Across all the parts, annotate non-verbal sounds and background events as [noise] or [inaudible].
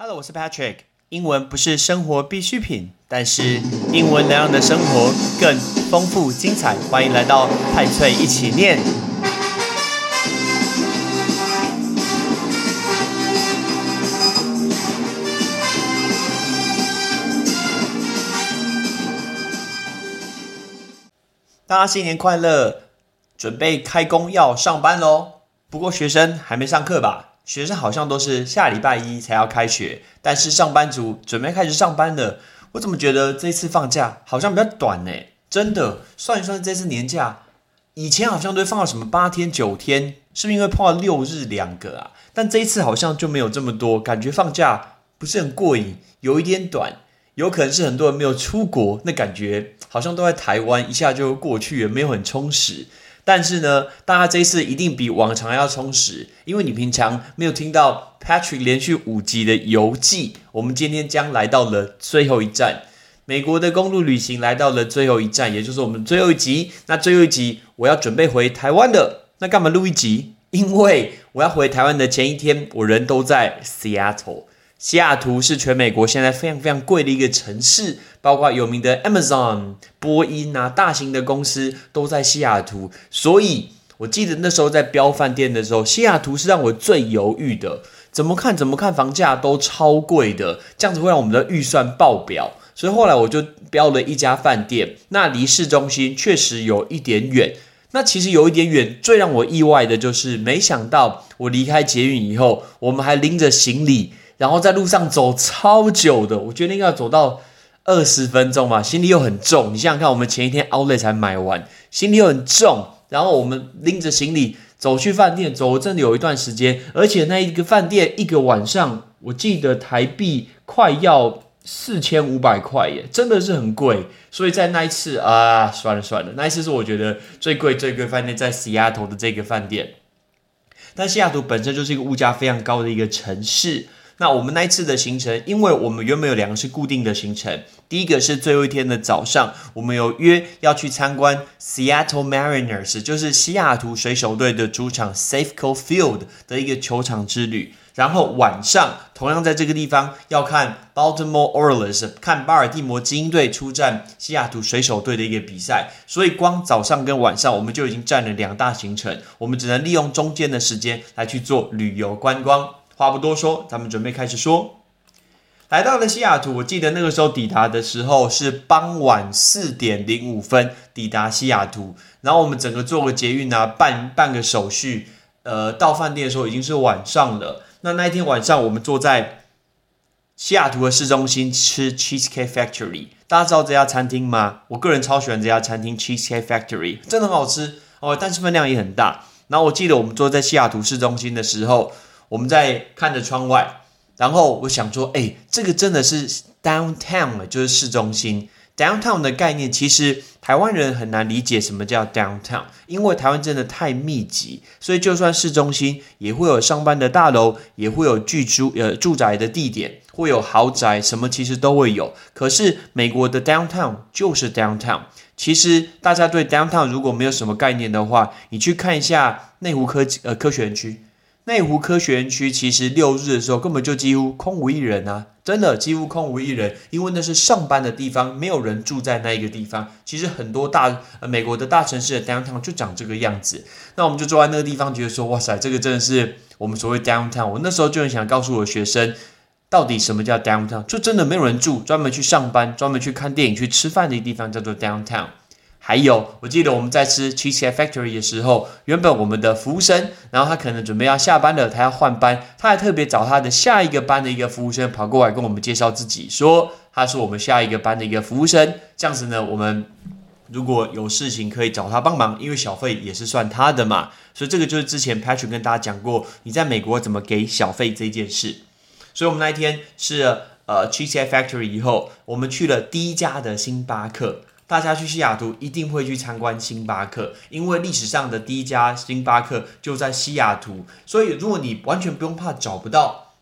Hello，我是 Patrick。英文不是生活必需品，但是英文能让你的生活更丰富精彩。欢迎来到派翠一起念。大家新年快乐！准备开工要上班喽。不过学生还没上课吧？学生好像都是下礼拜一才要开学，但是上班族准备开始上班了。我怎么觉得这次放假好像比较短呢？真的，算一算这次年假，以前好像都放到什么八天九天，是不是因为碰到六日两个啊？但这一次好像就没有这么多，感觉放假不是很过瘾，有一点短。有可能是很多人没有出国，那感觉好像都在台湾，一下就过去了，没有很充实。但是呢，大家这一次一定比往常要充实，因为你平常没有听到 Patrick 连续五集的游记，我们今天将来到了最后一站，美国的公路旅行来到了最后一站，也就是我们最后一集。那最后一集我要准备回台湾的，那干嘛录一集？因为我要回台湾的前一天，我人都在 Seattle。西雅图是全美国现在非常非常贵的一个城市，包括有名的 Amazon、波音啊，大型的公司都在西雅图。所以我记得那时候在标饭店的时候，西雅图是让我最犹豫的。怎么看怎么看房价都超贵的，这样子会让我们的预算爆表。所以后来我就标了一家饭店，那离市中心确实有一点远。那其实有一点远，最让我意外的就是，没想到我离开捷运以后，我们还拎着行李。然后在路上走超久的，我决定要走到二十分钟嘛，行李又很重。你想想看，我们前一天 Outlet 才买完，行李又很重，然后我们拎着行李走去饭店，走真的有一段时间，而且那一个饭店一个晚上，我记得台币快要四千五百块耶，真的是很贵。所以在那一次啊，算了算了，那一次是我觉得最贵最贵饭店在西雅图的这个饭店，但西雅图本身就是一个物价非常高的一个城市。那我们那一次的行程，因为我们原本有两个是固定的行程，第一个是最后一天的早上，我们有约要去参观 Seattle Mariners，就是西雅图水手队的主场 Safeco Field 的一个球场之旅。然后晚上同样在这个地方要看 Baltimore Orioles，看巴尔的摩精英队出战西雅图水手队的一个比赛。所以光早上跟晚上我们就已经占了两大行程，我们只能利用中间的时间来去做旅游观光。话不多说，咱们准备开始说。来到了西雅图，我记得那个时候抵达的时候是傍晚四点零五分抵达西雅图，然后我们整个做个捷运啊，办办个手续，呃，到饭店的时候已经是晚上了。那那一天晚上，我们坐在西雅图的市中心吃 Cheesecake Factory，大家知道这家餐厅吗？我个人超喜欢这家餐厅 Cheesecake Factory，真的很好吃哦，但是分量也很大。然后我记得我们坐在西雅图市中心的时候。我们在看着窗外，然后我想说，哎，这个真的是 downtown 就是市中心。downtown 的概念其实台湾人很难理解什么叫 downtown，因为台湾真的太密集，所以就算市中心也会有上班的大楼，也会有居住呃住宅的地点，会有豪宅，什么其实都会有。可是美国的 downtown 就是 downtown。其实大家对 downtown 如果没有什么概念的话，你去看一下内湖科呃科学园区。内湖科学园区其实六日的时候根本就几乎空无一人啊，真的几乎空无一人，因为那是上班的地方，没有人住在那一个地方。其实很多大呃美国的大城市的 downtown 就长这个样子。那我们就坐在那个地方，觉得说哇塞，这个真的是我们所谓 downtown。我那时候就很想告诉我的学生，到底什么叫 downtown？就真的没有人住，专门去上班、专门去看电影、去吃饭的地方叫做 downtown。还有，我记得我们在吃 Cheesecake Factory 的时候，原本我们的服务生，然后他可能准备要下班了，他要换班，他还特别找他的下一个班的一个服务生跑过来跟我们介绍自己，说他是我们下一个班的一个服务生。这样子呢，我们如果有事情可以找他帮忙，因为小费也是算他的嘛。所以这个就是之前 Patrick 跟大家讲过，你在美国怎么给小费这件事。所以我们那一天是呃 Cheesecake Factory 以后，我们去了第一家的星巴克。大家去西雅图一定会去参观星巴克，因为历史上的第一家星巴克就在西雅图。所以如果你完全不用怕找不到，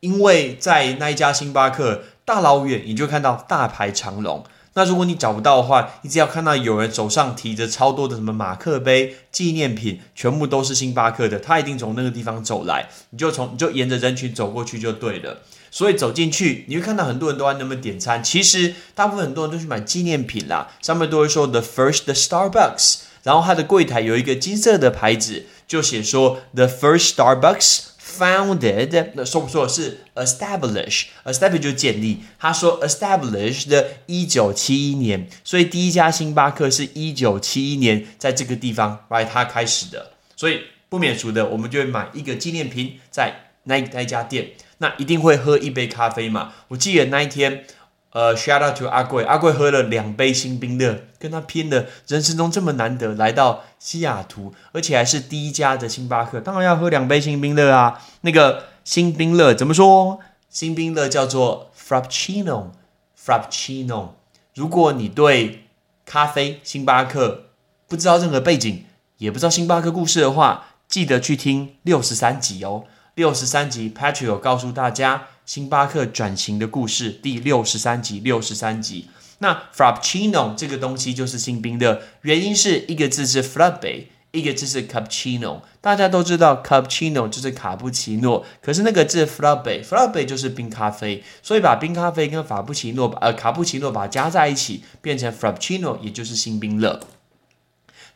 因为在那一家星巴克大老远你就看到大排长龙。那如果你找不到的话，你只要看到有人手上提着超多的什么马克杯、纪念品，全部都是星巴克的，他一定从那个地方走来，你就从你就沿着人群走过去就对了。所以走进去，你会看到很多人都在那边点餐，其实大部分很多人都去买纪念品啦，上面都会说 The First Starbucks，然后它的柜台有一个金色的牌子，就写说 The First Starbucks。founded，那说不说是 establish，establish 就建立。他说 established 的一九七一年，所以第一家星巴克是一九七一年在这个地方，right，它开始的。所以不免俗的，我们就会买一个纪念品在那那家店，那一定会喝一杯咖啡嘛。我记得那一天。呃，shout out to 阿贵，阿贵喝了两杯新冰乐，跟他拼了，人生中这么难得来到西雅图，而且还是第一家的星巴克，当然要喝两杯新冰乐啊。那个新冰乐怎么说？新冰乐叫做 Frappuccino，Frappuccino。如果你对咖啡星巴克不知道任何背景，也不知道星巴克故事的话，记得去听六十三集哦。六十三集，Patrick 告诉大家。星巴克转型的故事第六十三集，六十三集。那 Frappuccino 这个东西就是新冰的，原因是一个字是 Frappe，一个字是 Cappuccino。大家都知道 Cappuccino 就是卡布奇诺，可是那个字 Frappe，Frappe 就是冰咖啡，所以把冰咖啡跟法布奇诺呃卡布奇诺把它加在一起，变成 Frappuccino，也就是新冰乐。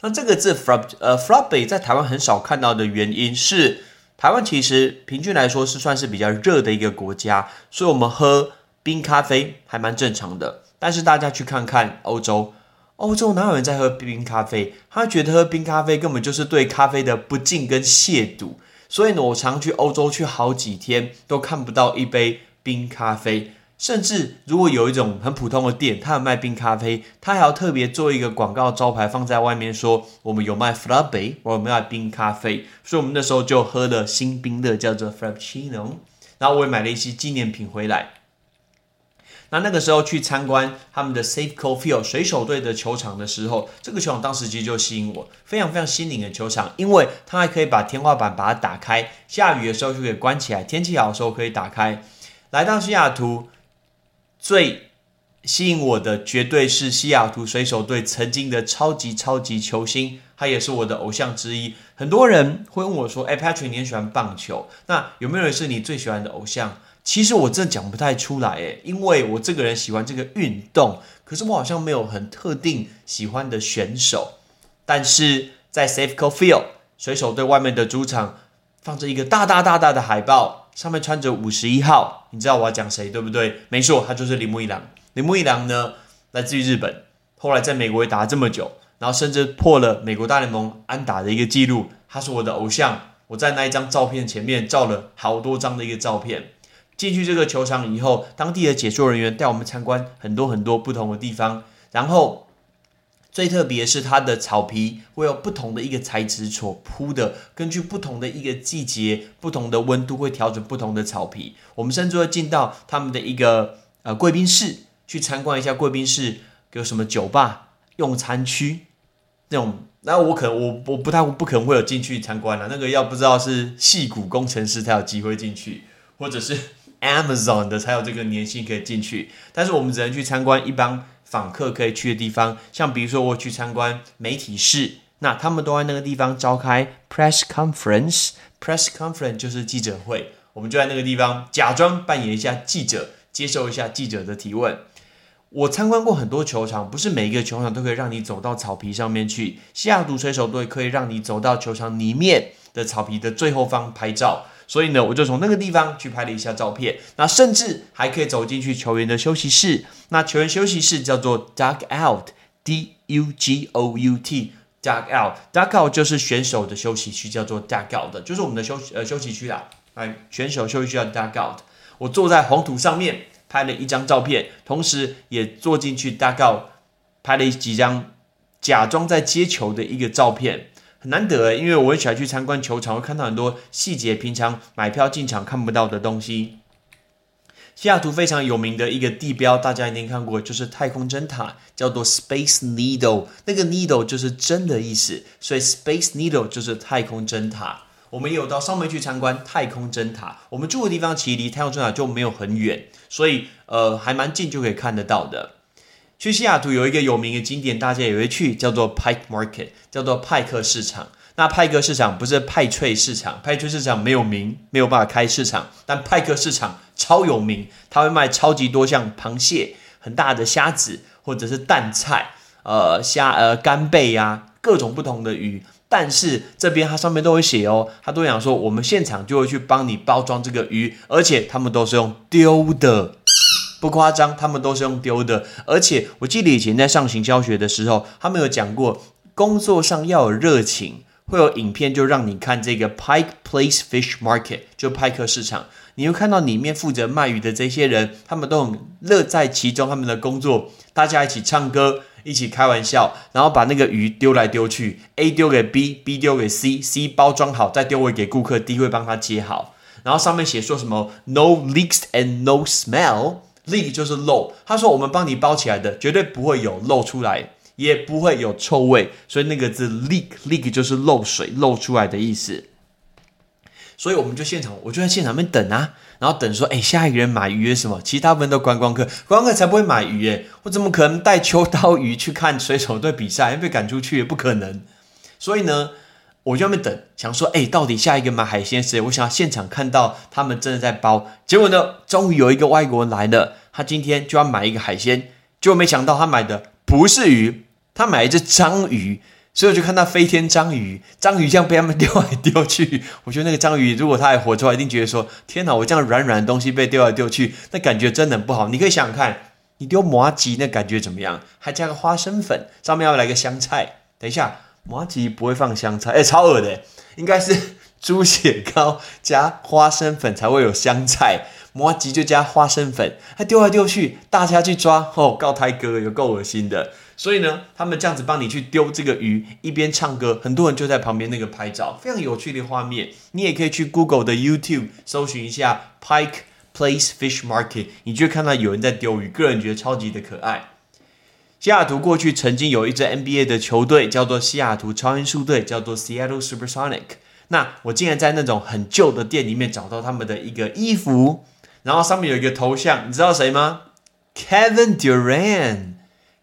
那这个字 Frapp 呃 Frappe 在台湾很少看到的原因是。台湾其实平均来说是算是比较热的一个国家，所以我们喝冰咖啡还蛮正常的。但是大家去看看欧洲，欧洲哪有人在喝冰咖啡？他觉得喝冰咖啡根本就是对咖啡的不敬跟亵渎。所以呢，我常去欧洲去好几天都看不到一杯冰咖啡。甚至如果有一种很普通的店，他有卖冰咖啡，他还要特别做一个广告招牌放在外面，说我们有卖 Frappe，我们卖冰咖啡。所以我们那时候就喝了新冰的，叫做 Frappuccino。然后我也买了一些纪念品回来。那那个时候去参观他们的 Safeco Field 水手队的球场的时候，这个球场当时其实就吸引我，非常非常新颖的球场，因为它还可以把天花板把它打开，下雨的时候就可以关起来，天气好的时候可以打开。来到西雅图。最吸引我的绝对是西雅图水手队曾经的超级超级球星，他也是我的偶像之一。很多人会问我说：“哎，Patrick，你很喜欢棒球，那有没有人是你最喜欢的偶像？”其实我真的讲不太出来，哎，因为我这个人喜欢这个运动，可是我好像没有很特定喜欢的选手。但是在 Safeco Field 水手队外面的主场放着一个大大大大的海报。上面穿着五十一号，你知道我要讲谁对不对？没错，他就是铃木一郎。铃木一郎呢，来自于日本，后来在美国也打了这么久，然后甚至破了美国大联盟安打的一个记录。他是我的偶像，我在那一张照片前面照了好多张的一个照片。进去这个球场以后，当地的解说人员带我们参观很多很多不同的地方，然后。最特别是它的草皮会有不同的一个材质所铺的，根据不同的一个季节、不同的温度会调整不同的草皮。我们甚至会进到他们的一个呃贵宾室去参观一下贵宾室有什么酒吧、用餐区那种。那我可能我我不太不可能会有进去参观了，那个要不知道是戏骨工程师才有机会进去，或者是 Amazon 的才有这个年薪可以进去。但是我们只能去参观一般。访客可以去的地方，像比如说我去参观媒体室，那他们都在那个地方召开 press conference。press conference 就是记者会，我们就在那个地方假装扮演一下记者，接受一下记者的提问。我参观过很多球场，不是每一个球场都可以让你走到草皮上面去。西雅图水手队可以让你走到球场里面的草皮的最后方拍照。所以呢，我就从那个地方去拍了一下照片。那甚至还可以走进去球员的休息室。那球员休息室叫做 dugout，D-U-G-O-U-T，dugout，dugout 就是选手的休息区，叫做 dugout，就是我们的休呃休息区啦。哎，选手休息区叫 dugout。我坐在黄土上面拍了一张照片，同时也坐进去 dugout，拍了几张假装在接球的一个照片。很难得因为我很喜欢去参观球场，会看到很多细节，平常买票进场看不到的东西。西雅图非常有名的一个地标，大家一定看过，就是太空针塔，叫做 Space Needle。那个 Needle 就是针的意思，所以 Space Needle 就是太空针塔。我们也有到上面去参观太空针塔，我们住的地方其实离太空针塔就没有很远，所以呃还蛮近就可以看得到的。去西雅图有一个有名的景点，大家也会去，叫做 Pike Market，叫做派克市场。那派克市场不是派翠市场，派翠市场没有名，没有办法开市场。但派克市场超有名，他会卖超级多像螃蟹、很大的虾子，或者是淡菜、呃虾、呃干贝呀，各种不同的鱼。但是这边它上面都会写哦，他都讲说我们现场就会去帮你包装这个鱼，而且他们都是用丢的。不夸张，他们都是用丢的。而且我记得以前在上行教学的时候，他们有讲过，工作上要有热情，会有影片就让你看这个 Pike Place Fish Market，就派克市场。你会看到里面负责卖鱼的这些人，他们都很乐在其中，他们的工作，大家一起唱歌，一起开玩笑，然后把那个鱼丢来丢去，A 丢给 B，B 丢给 C，C 包装好再丢回给顾客，D 会帮他接好。然后上面写说什么 No leaks and no smell。Leak 就是漏，他说我们帮你包起来的，绝对不会有漏出来，也不会有臭味，所以那个字 leak leak 就是漏水漏出来的意思。所以我们就现场，我就在现场面等啊，然后等说，哎，下一个人买鱼什么？其他部分都观光客，观光客才不会买鱼耶，我怎么可能带秋刀鱼去看水手队比赛？被赶出去也不可能。所以呢。我就在那边等，想说，哎，到底下一个买海鲜谁？我想要现场看到他们真的在包。结果呢，终于有一个外国人来了，他今天就要买一个海鲜，结果没想到他买的不是鱼，他买一只章鱼。所以我就看到飞天章鱼，章鱼这样被他们丢来丢去。我觉得那个章鱼如果它还活出来，一定觉得说，天哪，我这样软软的东西被丢来丢去，那感觉真的不好。你可以想想看，你丢麻吉那感觉怎么样？还加个花生粉，上面要来个香菜。等一下。麻吉不会放香菜，哎，超恶的，应该是 [laughs] 猪血糕加花生粉才会有香菜，麻吉就加花生粉，还丢来丢去，大家去抓，哦，告胎哥有够恶心的。所以呢，他们这样子帮你去丢这个鱼，一边唱歌，很多人就在旁边那个拍照，非常有趣的画面。你也可以去 Google 的 YouTube 搜寻一下 Pike Place Fish Market，你就会看到有人在丢鱼，个人觉得超级的可爱。西雅图过去曾经有一支 NBA 的球队，叫做西雅图超音速队，叫做 Seattle SuperSonic。那我竟然在那种很旧的店里面找到他们的一个衣服，然后上面有一个头像，你知道谁吗？Kevin Durant。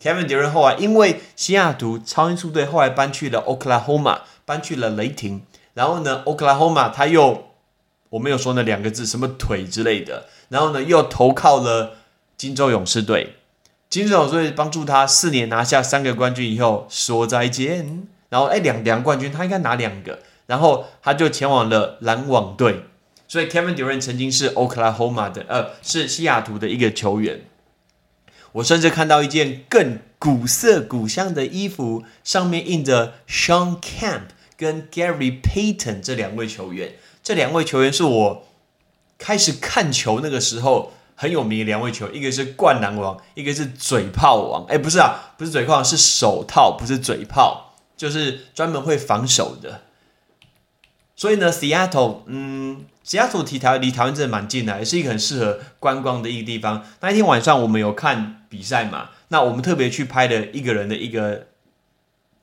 Kevin Durant 后来因为西雅图超音速队后来搬去了 Oklahoma，搬去了雷霆。然后呢，Oklahoma 他又我没有说那两个字，什么腿之类的。然后呢，又投靠了金州勇士队。金手队帮助他四年拿下三个冠军以后说再见，然后哎两两冠军他应该拿两个，然后他就前往了篮网队，所以 Kevin Durant 曾经是 Oklahoma 的呃是西雅图的一个球员。我甚至看到一件更古色古香的衣服，上面印着 Sean Camp 跟 Gary Payton 这两位球员，这两位球员是我开始看球那个时候。很有名的两位球，一个是灌篮王，一个是嘴炮王。哎，不是啊，不是嘴炮，是手套，不是嘴炮，就是专门会防守的。所以呢，Seattle，嗯，Seattle 离台离台湾真的蛮近的，也是一个很适合观光的一个地方。那一天晚上我们有看比赛嘛？那我们特别去拍了一个人的一个。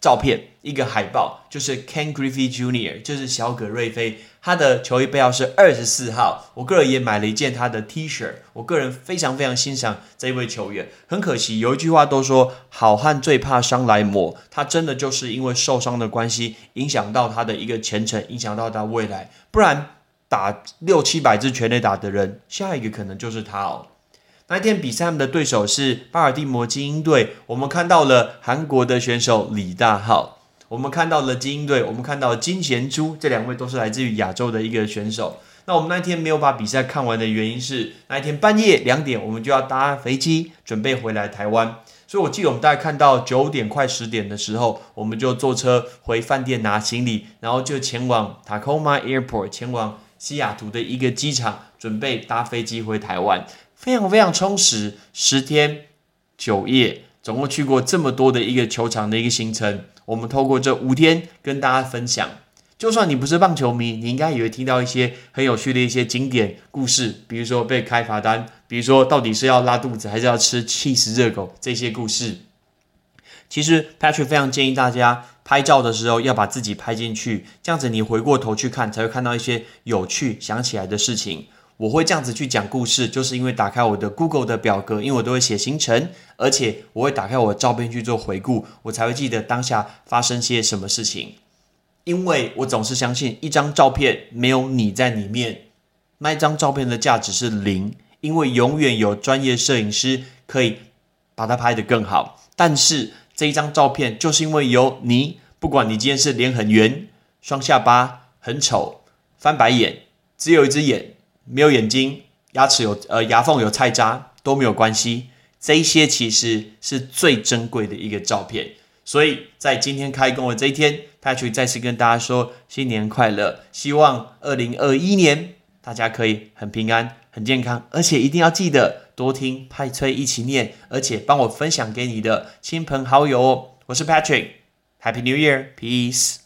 照片一个海报，就是 Ken Griffey Jr.，就是小葛瑞菲，他的球衣背号是二十四号。我个人也买了一件他的 T 恤，我个人非常非常欣赏这一位球员。很可惜，有一句话都说好汉最怕伤来磨，他真的就是因为受伤的关系，影响到他的一个前程，影响到他未来。不然打六七百支全垒打的人，下一个可能就是他哦。那一天比赛，他们的对手是巴尔的摩精英队。我们看到了韩国的选手李大浩，我们看到了精英队，我们看到金贤珠，这两位都是来自于亚洲的一个选手。那我们那天没有把比赛看完的原因是，那一天半夜两点，我们就要搭飞机准备回来台湾。所以我记得我们大概看到九点快十点的时候，我们就坐车回饭店拿行李，然后就前往 Tacoma Airport，前往西雅图的一个机场，准备搭飞机回台湾。非常非常充实，十天九夜，总共去过这么多的一个球场的一个行程。我们透过这五天跟大家分享，就算你不是棒球迷，你应该也会听到一些很有趣的一些经典故事，比如说被开罚单，比如说到底是要拉肚子还是要吃气死热狗这些故事。其实 Patrick 非常建议大家拍照的时候要把自己拍进去，这样子你回过头去看，才会看到一些有趣想起来的事情。我会这样子去讲故事，就是因为打开我的 Google 的表格，因为我都会写行程，而且我会打开我的照片去做回顾，我才会记得当下发生些什么事情。因为我总是相信，一张照片没有你在里面，那一张照片的价值是零，因为永远有专业摄影师可以把它拍得更好。但是这一张照片就是因为有你，不管你今天是脸很圆、双下巴、很丑、翻白眼、只有一只眼。没有眼睛，牙齿有呃牙缝有菜渣都没有关系，这些其实是最珍贵的一个照片。所以在今天开工的这一天，Patrick 再次跟大家说新年快乐，希望二零二一年大家可以很平安、很健康，而且一定要记得多听派崔一起念，而且帮我分享给你的亲朋好友哦。我是 Patrick，Happy New Year，Peace。